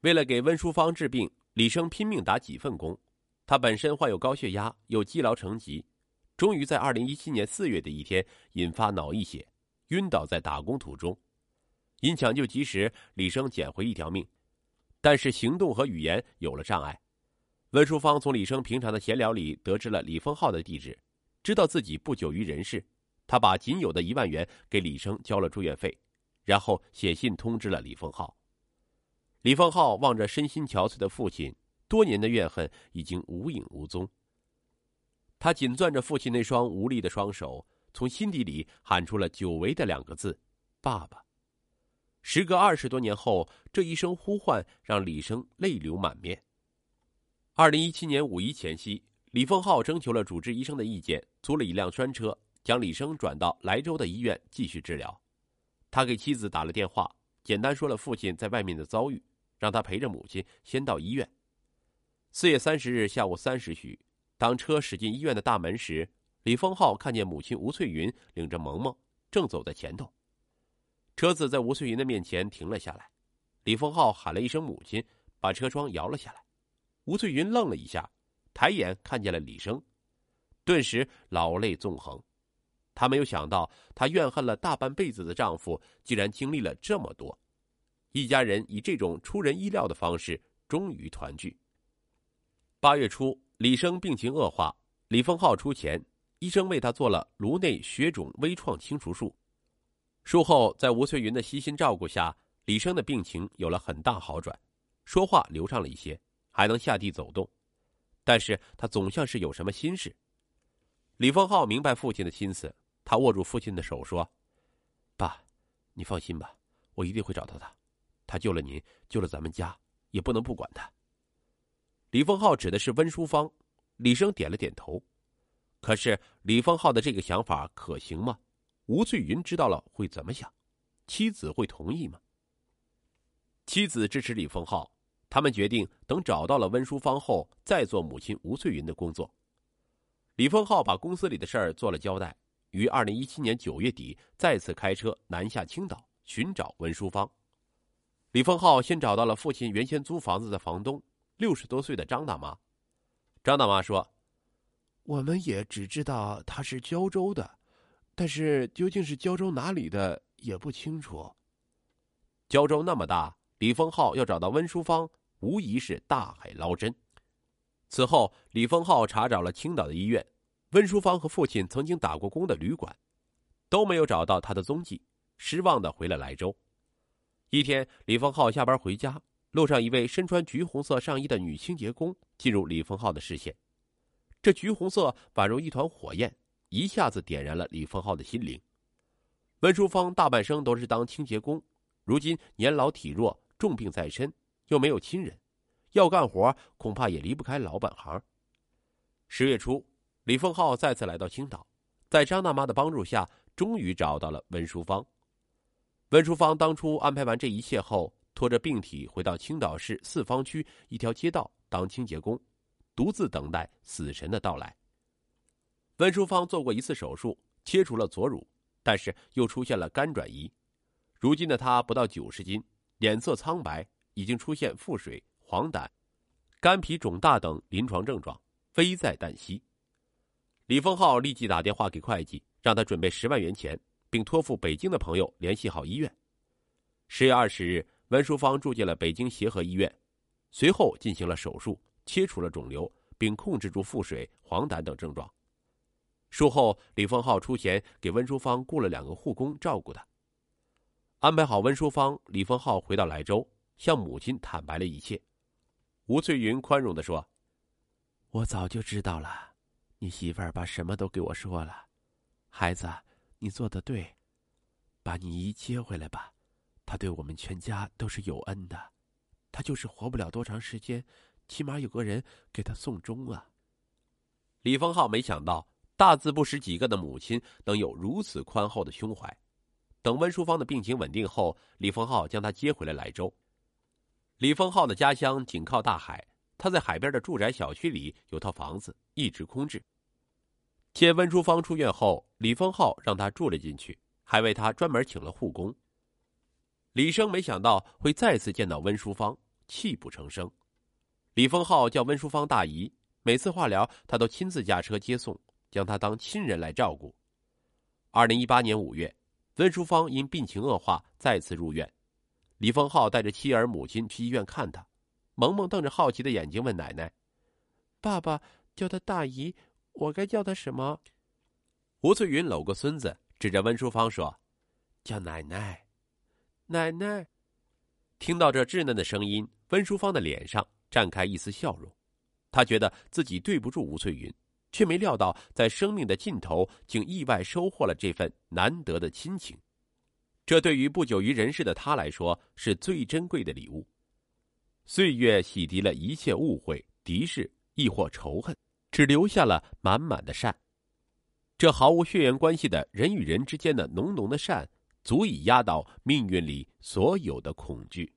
为了给温淑芳治病，李生拼命打几份工。他本身患有高血压，又积劳成疾，终于在二零一七年四月的一天引发脑溢血，晕倒在打工途中。因抢救及时，李生捡回一条命，但是行动和语言有了障碍。温淑芳从李生平常的闲聊里得知了李丰浩的地址，知道自己不久于人世，他把仅有的一万元给李生交了住院费，然后写信通知了李丰浩。李丰浩望着身心憔悴的父亲，多年的怨恨已经无影无踪。他紧攥着父亲那双无力的双手，从心底里喊出了久违的两个字：“爸爸。”时隔二十多年后，这一声呼唤让李生泪流满面。二零一七年五一前夕，李凤浩征求了主治医生的意见，租了一辆专车，将李生转到莱州的医院继续治疗。他给妻子打了电话，简单说了父亲在外面的遭遇。让他陪着母亲先到医院。四月三十日下午三时许，当车驶进医院的大门时，李丰浩看见母亲吴翠云领着萌萌正走在前头。车子在吴翠云的面前停了下来，李丰浩喊了一声“母亲”，把车窗摇了下来。吴翠云愣了一下，抬眼看见了李生，顿时老泪纵横。她没有想到，她怨恨了大半辈子的丈夫，竟然经历了这么多。一家人以这种出人意料的方式终于团聚。八月初，李生病情恶化，李丰浩出钱，医生为他做了颅内血肿微创清除术。术后，在吴翠云的悉心照顾下，李生的病情有了很大好转，说话流畅了一些，还能下地走动。但是他总像是有什么心事。李丰浩明白父亲的心思，他握住父亲的手说：“爸，你放心吧，我一定会找到他。”他救了您，救了咱们家，也不能不管他。李丰浩指的是温淑芳，李生点了点头。可是李丰浩的这个想法可行吗？吴翠云知道了会怎么想？妻子会同意吗？妻子支持李丰浩，他们决定等找到了温淑芳后，再做母亲吴翠云的工作。李丰浩把公司里的事儿做了交代，于二零一七年九月底再次开车南下青岛寻找温淑芳。李丰浩先找到了父亲原先租房子的房东，六十多岁的张大妈。张大妈说：“我们也只知道他是胶州的，但是究竟是胶州哪里的也不清楚。胶州那么大，李丰浩要找到温淑芳，无疑是大海捞针。”此后，李丰浩查找了青岛的医院、温淑芳和父亲曾经打过工的旅馆，都没有找到他的踪迹，失望的回了莱州。一天，李丰浩下班回家，路上一位身穿橘红色上衣的女清洁工进入李丰浩的视线。这橘红色宛如一团火焰，一下子点燃了李丰浩的心灵。温淑芳大半生都是当清洁工，如今年老体弱，重病在身，又没有亲人，要干活恐怕也离不开老本行。十月初，李丰浩再次来到青岛，在张大妈的帮助下，终于找到了温淑芳。温淑芳当初安排完这一切后，拖着病体回到青岛市四方区一条街道当清洁工，独自等待死神的到来。温淑芳做过一次手术，切除了左乳，但是又出现了肝转移。如今的她不到九十斤，脸色苍白，已经出现腹水、黄疸、肝脾肿大等临床症状，危在旦夕。李丰浩立即打电话给会计，让他准备十万元钱。并托付北京的朋友联系好医院。十月二十日，温淑芳住进了北京协和医院，随后进行了手术，切除了肿瘤，并控制住腹水、黄疸等症状。术后，李丰浩出钱给温淑芳雇了两个护工照顾她。安排好温淑芳，李丰浩回到莱州，向母亲坦白了一切。吴翠云宽容的说：“我早就知道了，你媳妇儿把什么都给我说了，孩子。”你做的对，把你姨接回来吧，她对我们全家都是有恩的，她就是活不了多长时间，起码有个人给她送终啊。李丰浩没想到，大字不识几个的母亲能有如此宽厚的胸怀。等温淑芳的病情稳定后，李丰浩将她接回了莱州。李丰浩的家乡紧靠大海，他在海边的住宅小区里有套房子，一直空置。接温淑芳出院后，李丰浩让她住了进去，还为她专门请了护工。李生没想到会再次见到温淑芳，泣不成声。李丰浩叫温淑芳大姨，每次化疗他都亲自驾车接送，将她当亲人来照顾。二零一八年五月，温淑芳因病情恶化再次入院，李丰浩带着妻儿母亲去医院看她。萌萌瞪着好奇的眼睛问奶奶：“爸爸叫她大姨，我该叫她什么？”吴翠云搂过孙子，指着温淑芳说：“叫奶奶，奶奶。”听到这稚嫩的声音，温淑芳的脸上绽开一丝笑容。她觉得自己对不住吴翠云，却没料到在生命的尽头，竟意外收获了这份难得的亲情。这对于不久于人世的她来说，是最珍贵的礼物。岁月洗涤了一切误会、敌视，亦或仇恨，只留下了满满的善。这毫无血缘关系的人与人之间的浓浓的善，足以压倒命运里所有的恐惧。